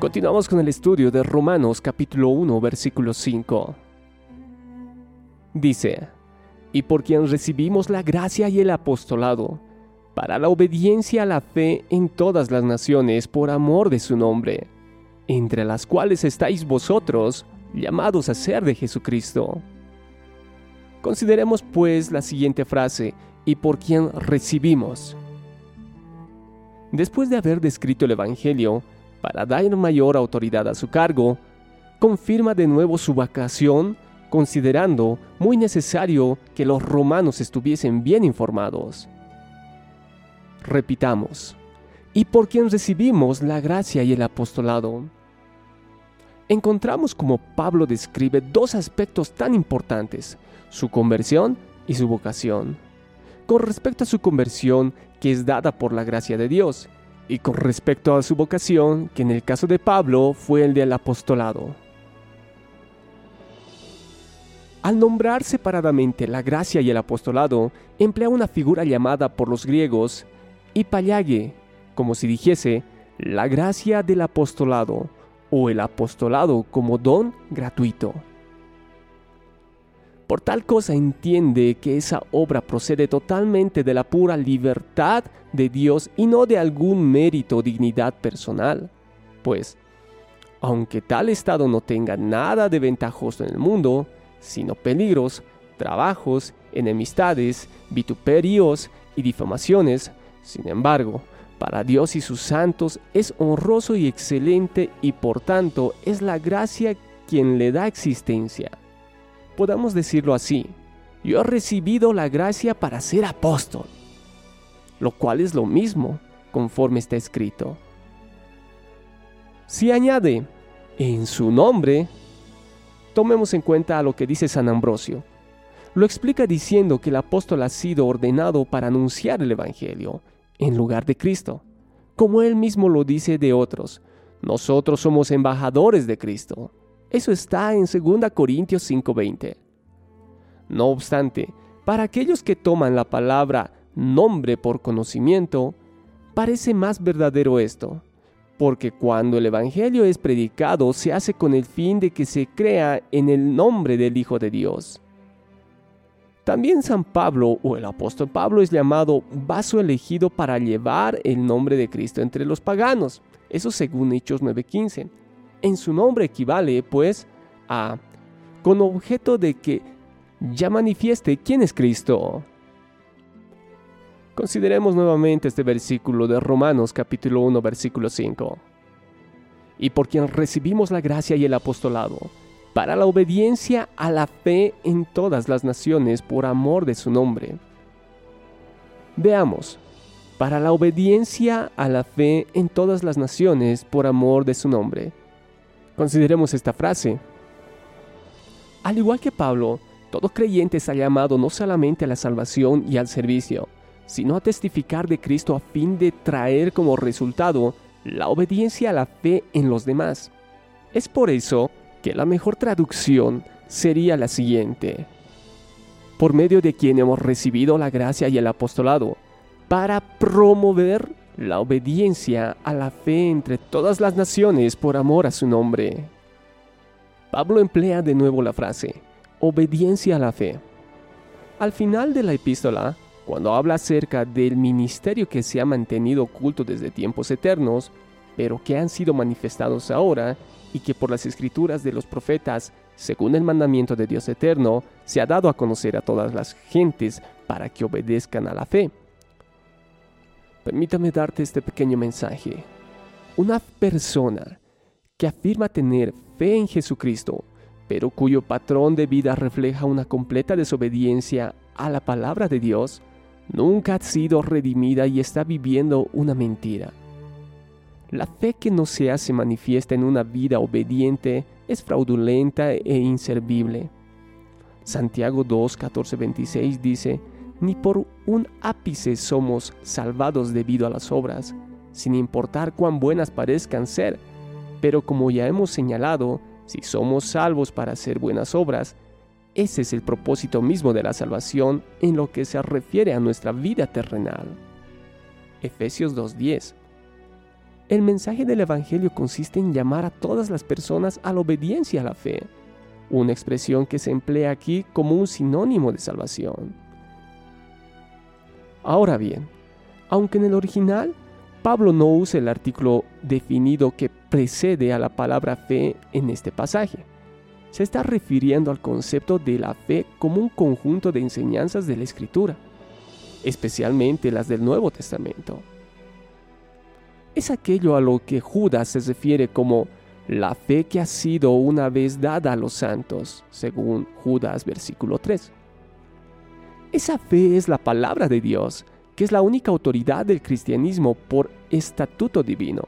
Continuamos con el estudio de Romanos capítulo 1 versículo 5. Dice, y por quien recibimos la gracia y el apostolado, para la obediencia a la fe en todas las naciones por amor de su nombre, entre las cuales estáis vosotros, llamados a ser de Jesucristo. Consideremos pues la siguiente frase, y por quien recibimos. Después de haber descrito el Evangelio, para dar mayor autoridad a su cargo, confirma de nuevo su vacación, considerando muy necesario que los romanos estuviesen bien informados. Repitamos, y por quien recibimos la gracia y el apostolado. Encontramos como Pablo describe dos aspectos tan importantes, su conversión y su vocación. Con respecto a su conversión, que es dada por la gracia de Dios, y con respecto a su vocación, que en el caso de Pablo fue el del apostolado. Al nombrar separadamente la gracia y el apostolado, emplea una figura llamada por los griegos hipallage, como si dijese la gracia del apostolado o el apostolado como don gratuito. Por tal cosa entiende que esa obra procede totalmente de la pura libertad de Dios y no de algún mérito o dignidad personal. Pues, aunque tal estado no tenga nada de ventajoso en el mundo, sino peligros, trabajos, enemistades, vituperios y difamaciones, sin embargo, para Dios y sus santos es honroso y excelente y por tanto es la gracia quien le da existencia podamos decirlo así, yo he recibido la gracia para ser apóstol, lo cual es lo mismo conforme está escrito. Si añade en su nombre, tomemos en cuenta lo que dice San Ambrosio. Lo explica diciendo que el apóstol ha sido ordenado para anunciar el Evangelio en lugar de Cristo, como él mismo lo dice de otros. Nosotros somos embajadores de Cristo. Eso está en 2 Corintios 5:20. No obstante, para aquellos que toman la palabra nombre por conocimiento, parece más verdadero esto, porque cuando el Evangelio es predicado se hace con el fin de que se crea en el nombre del Hijo de Dios. También San Pablo o el apóstol Pablo es llamado vaso elegido para llevar el nombre de Cristo entre los paganos, eso según Hechos 9:15 en su nombre equivale, pues, a con objeto de que ya manifieste quién es Cristo. Consideremos nuevamente este versículo de Romanos capítulo 1 versículo 5. Y por quien recibimos la gracia y el apostolado, para la obediencia a la fe en todas las naciones por amor de su nombre. Veamos, para la obediencia a la fe en todas las naciones por amor de su nombre. Consideremos esta frase. Al igual que Pablo, todo creyente está llamado no solamente a la salvación y al servicio, sino a testificar de Cristo a fin de traer como resultado la obediencia a la fe en los demás. Es por eso que la mejor traducción sería la siguiente. Por medio de quien hemos recibido la gracia y el apostolado, para promover la obediencia a la fe entre todas las naciones por amor a su nombre. Pablo emplea de nuevo la frase, obediencia a la fe. Al final de la epístola, cuando habla acerca del ministerio que se ha mantenido oculto desde tiempos eternos, pero que han sido manifestados ahora, y que por las escrituras de los profetas, según el mandamiento de Dios eterno, se ha dado a conocer a todas las gentes para que obedezcan a la fe. Permítame darte este pequeño mensaje. Una persona que afirma tener fe en Jesucristo, pero cuyo patrón de vida refleja una completa desobediencia a la palabra de Dios, nunca ha sido redimida y está viviendo una mentira. La fe que no se hace manifiesta en una vida obediente es fraudulenta e inservible. Santiago 2, 14, 26 dice, ni por un ápice somos salvados debido a las obras, sin importar cuán buenas parezcan ser. Pero como ya hemos señalado, si somos salvos para hacer buenas obras, ese es el propósito mismo de la salvación en lo que se refiere a nuestra vida terrenal. Efesios 2.10 El mensaje del Evangelio consiste en llamar a todas las personas a la obediencia a la fe, una expresión que se emplea aquí como un sinónimo de salvación. Ahora bien, aunque en el original Pablo no usa el artículo definido que precede a la palabra fe en este pasaje, se está refiriendo al concepto de la fe como un conjunto de enseñanzas de la Escritura, especialmente las del Nuevo Testamento. Es aquello a lo que Judas se refiere como la fe que ha sido una vez dada a los santos, según Judas versículo 3. Esa fe es la palabra de Dios, que es la única autoridad del cristianismo por estatuto divino.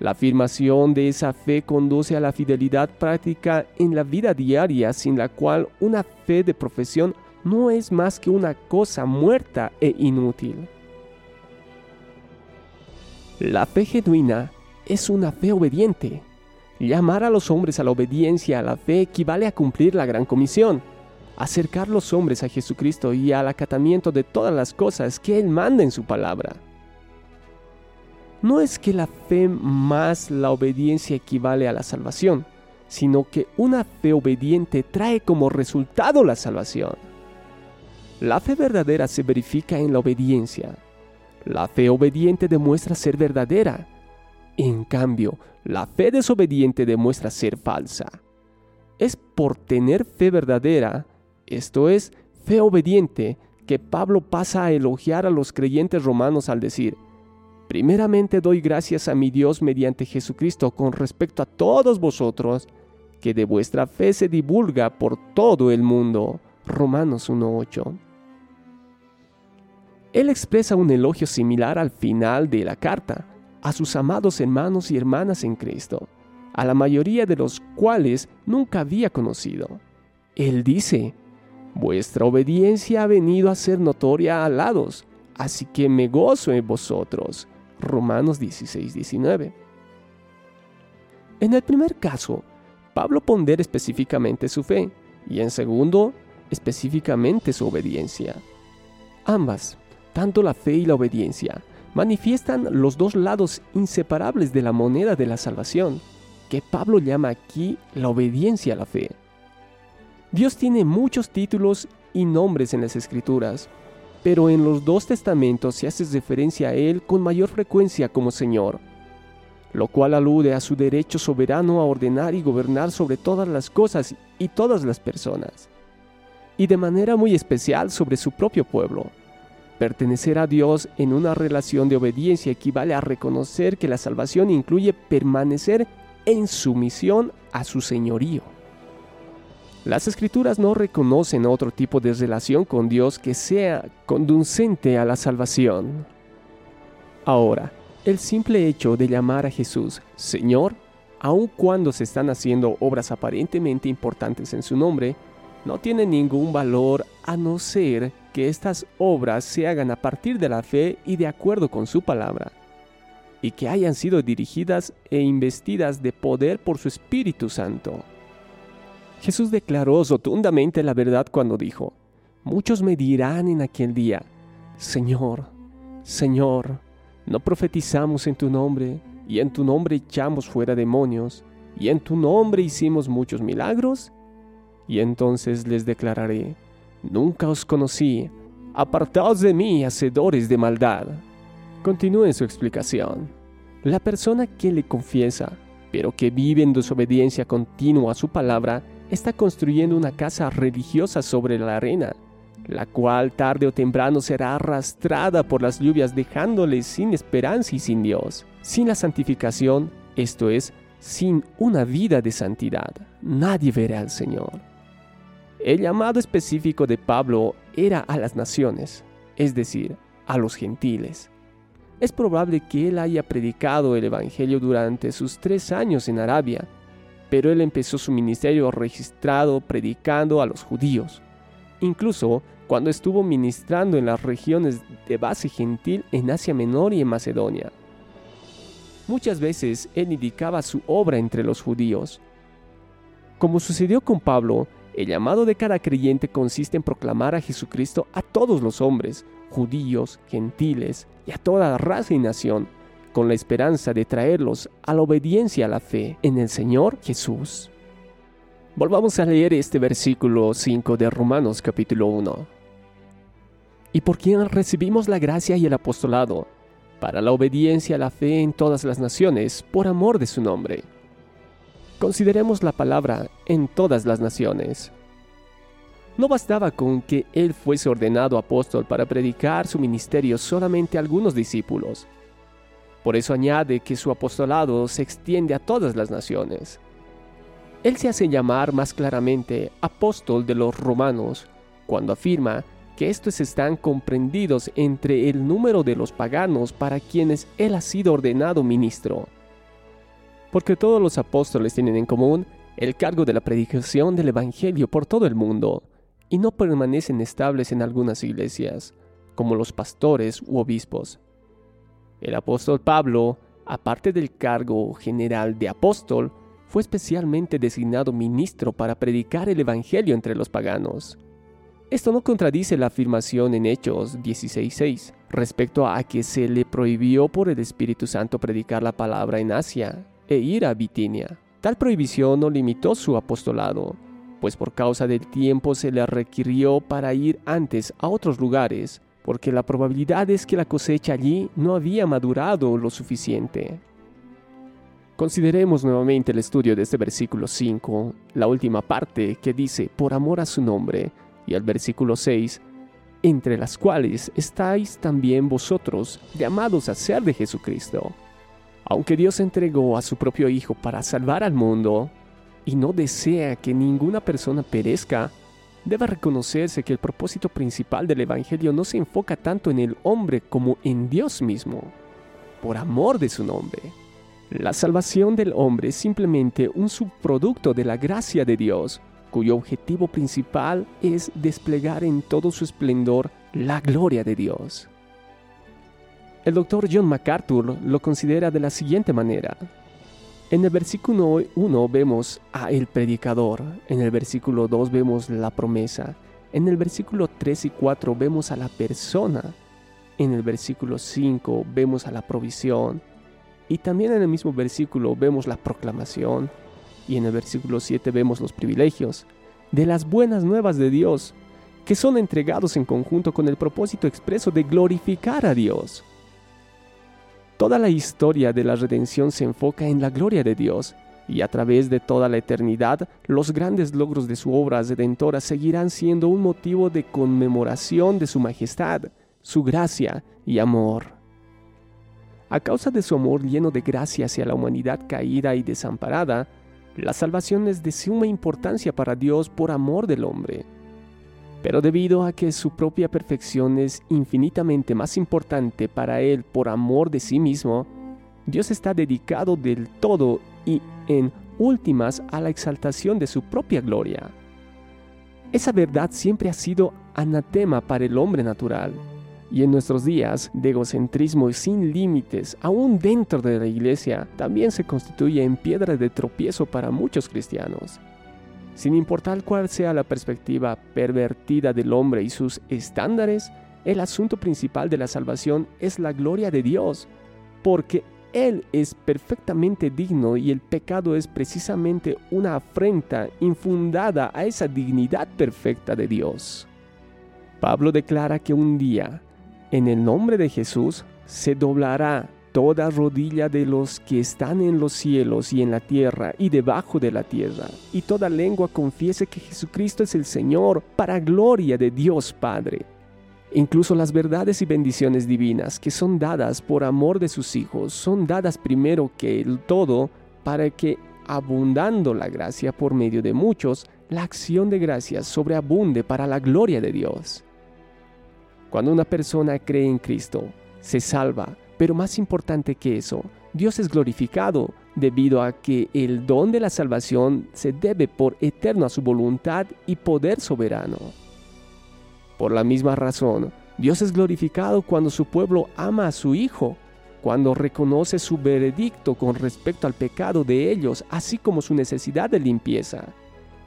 La afirmación de esa fe conduce a la fidelidad práctica en la vida diaria, sin la cual una fe de profesión no es más que una cosa muerta e inútil. La fe genuina es una fe obediente. Llamar a los hombres a la obediencia a la fe equivale a cumplir la gran comisión, acercar los hombres a Jesucristo y al acatamiento de todas las cosas que Él manda en su palabra. No es que la fe más la obediencia equivale a la salvación, sino que una fe obediente trae como resultado la salvación. La fe verdadera se verifica en la obediencia. La fe obediente demuestra ser verdadera. En cambio, la fe desobediente demuestra ser falsa. Es por tener fe verdadera, esto es, fe obediente, que Pablo pasa a elogiar a los creyentes romanos al decir, Primeramente doy gracias a mi Dios mediante Jesucristo con respecto a todos vosotros, que de vuestra fe se divulga por todo el mundo. Romanos 1.8. Él expresa un elogio similar al final de la carta, a sus amados hermanos y hermanas en Cristo, a la mayoría de los cuales nunca había conocido. Él dice, Vuestra obediencia ha venido a ser notoria a lados, así que me gozo en vosotros Romanos 16, 19. En el primer caso, Pablo pondera específicamente su fe y en segundo, específicamente su obediencia. Ambas, tanto la fe y la obediencia, manifiestan los dos lados inseparables de la moneda de la salvación, que Pablo llama aquí la obediencia a la fe. Dios tiene muchos títulos y nombres en las escrituras, pero en los dos testamentos se hace referencia a Él con mayor frecuencia como Señor, lo cual alude a su derecho soberano a ordenar y gobernar sobre todas las cosas y todas las personas, y de manera muy especial sobre su propio pueblo. Pertenecer a Dios en una relación de obediencia equivale a reconocer que la salvación incluye permanecer en sumisión a su señorío. Las escrituras no reconocen otro tipo de relación con Dios que sea conducente a la salvación. Ahora, el simple hecho de llamar a Jesús Señor, aun cuando se están haciendo obras aparentemente importantes en su nombre, no tiene ningún valor a no ser que estas obras se hagan a partir de la fe y de acuerdo con su palabra, y que hayan sido dirigidas e investidas de poder por su Espíritu Santo. Jesús declaró rotundamente la verdad cuando dijo, Muchos me dirán en aquel día, Señor, Señor, ¿no profetizamos en tu nombre, y en tu nombre echamos fuera demonios, y en tu nombre hicimos muchos milagros? Y entonces les declararé, Nunca os conocí, apartaos de mí, hacedores de maldad. Continúe su explicación. La persona que le confiesa, pero que vive en desobediencia continua a su palabra, está construyendo una casa religiosa sobre la arena, la cual tarde o temprano será arrastrada por las lluvias dejándole sin esperanza y sin Dios. Sin la santificación, esto es, sin una vida de santidad, nadie verá al Señor. El llamado específico de Pablo era a las naciones, es decir, a los gentiles. Es probable que él haya predicado el Evangelio durante sus tres años en Arabia, pero él empezó su ministerio registrado predicando a los judíos, incluso cuando estuvo ministrando en las regiones de base gentil en Asia Menor y en Macedonia. Muchas veces él indicaba su obra entre los judíos. Como sucedió con Pablo, el llamado de cada creyente consiste en proclamar a Jesucristo a todos los hombres, judíos, gentiles y a toda raza y nación, con la esperanza de traerlos a la obediencia a la fe en el Señor Jesús. Volvamos a leer este versículo 5 de Romanos capítulo 1. Y por quien recibimos la gracia y el apostolado, para la obediencia a la fe en todas las naciones, por amor de su nombre. Consideremos la palabra en todas las naciones. No bastaba con que él fuese ordenado apóstol para predicar su ministerio solamente a algunos discípulos. Por eso añade que su apostolado se extiende a todas las naciones. Él se hace llamar más claramente apóstol de los romanos cuando afirma que estos están comprendidos entre el número de los paganos para quienes él ha sido ordenado ministro. Porque todos los apóstoles tienen en común el cargo de la predicación del Evangelio por todo el mundo, y no permanecen estables en algunas iglesias, como los pastores u obispos. El apóstol Pablo, aparte del cargo general de apóstol, fue especialmente designado ministro para predicar el Evangelio entre los paganos. Esto no contradice la afirmación en Hechos 16.6 respecto a que se le prohibió por el Espíritu Santo predicar la palabra en Asia e ir a Bitinia. Tal prohibición no limitó su apostolado, pues por causa del tiempo se le requirió para ir antes a otros lugares, porque la probabilidad es que la cosecha allí no había madurado lo suficiente. Consideremos nuevamente el estudio de este versículo 5, la última parte que dice, por amor a su nombre, y el versículo 6, entre las cuales estáis también vosotros, llamados a ser de Jesucristo. Aunque Dios entregó a su propio Hijo para salvar al mundo, y no desea que ninguna persona perezca, debe reconocerse que el propósito principal del Evangelio no se enfoca tanto en el hombre como en Dios mismo, por amor de su nombre. La salvación del hombre es simplemente un subproducto de la gracia de Dios, cuyo objetivo principal es desplegar en todo su esplendor la gloria de Dios. El doctor John MacArthur lo considera de la siguiente manera. En el versículo 1 vemos a el predicador, en el versículo 2 vemos la promesa, en el versículo 3 y 4 vemos a la persona, en el versículo 5 vemos a la provisión, y también en el mismo versículo vemos la proclamación y en el versículo 7 vemos los privilegios de las buenas nuevas de Dios, que son entregados en conjunto con el propósito expreso de glorificar a Dios. Toda la historia de la redención se enfoca en la gloria de Dios, y a través de toda la eternidad, los grandes logros de su obra redentora seguirán siendo un motivo de conmemoración de su majestad, su gracia y amor. A causa de su amor lleno de gracia hacia la humanidad caída y desamparada, la salvación es de suma importancia para Dios por amor del hombre. Pero debido a que su propia perfección es infinitamente más importante para Él por amor de sí mismo, Dios está dedicado del todo y en últimas a la exaltación de su propia gloria. Esa verdad siempre ha sido anatema para el hombre natural y en nuestros días, de egocentrismo sin límites, aún dentro de la iglesia, también se constituye en piedra de tropiezo para muchos cristianos. Sin importar cuál sea la perspectiva pervertida del hombre y sus estándares, el asunto principal de la salvación es la gloria de Dios, porque Él es perfectamente digno y el pecado es precisamente una afrenta infundada a esa dignidad perfecta de Dios. Pablo declara que un día en el nombre de Jesús se doblará toda rodilla de los que están en los cielos y en la tierra y debajo de la tierra, y toda lengua confiese que Jesucristo es el Señor para gloria de Dios Padre. Incluso las verdades y bendiciones divinas que son dadas por amor de sus hijos son dadas primero que el todo para que, abundando la gracia por medio de muchos, la acción de gracias sobreabunde para la gloria de Dios. Cuando una persona cree en Cristo, se salva, pero más importante que eso, Dios es glorificado debido a que el don de la salvación se debe por eterno a su voluntad y poder soberano. Por la misma razón, Dios es glorificado cuando su pueblo ama a su Hijo, cuando reconoce su veredicto con respecto al pecado de ellos, así como su necesidad de limpieza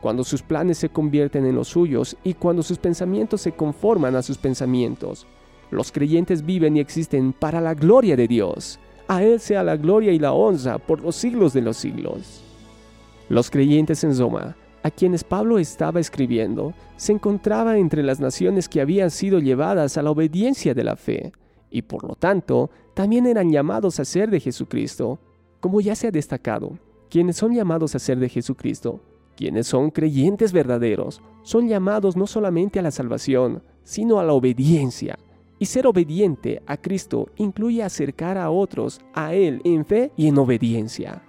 cuando sus planes se convierten en los suyos y cuando sus pensamientos se conforman a sus pensamientos. Los creyentes viven y existen para la gloria de Dios, A Él sea la gloria y la honra por los siglos de los siglos. Los creyentes en Roma, a quienes Pablo estaba escribiendo, se encontraban entre las naciones que habían sido llevadas a la obediencia de la fe, y por lo tanto también eran llamados a ser de Jesucristo. Como ya se ha destacado, quienes son llamados a ser de Jesucristo, quienes son creyentes verdaderos, son llamados no solamente a la salvación, sino a la obediencia. Y ser obediente a Cristo incluye acercar a otros a Él en fe y en obediencia.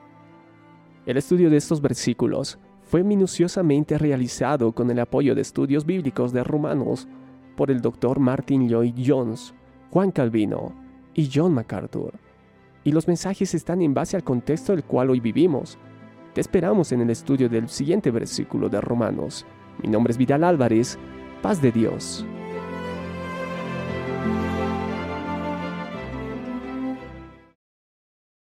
El estudio de estos versículos fue minuciosamente realizado con el apoyo de estudios bíblicos de Romanos por el Dr. Martin Lloyd Jones, Juan Calvino y John MacArthur. Y los mensajes están en base al contexto del cual hoy vivimos. Te esperamos en el estudio del siguiente versículo de Romanos. Mi nombre es Vidal Álvarez. Paz de Dios.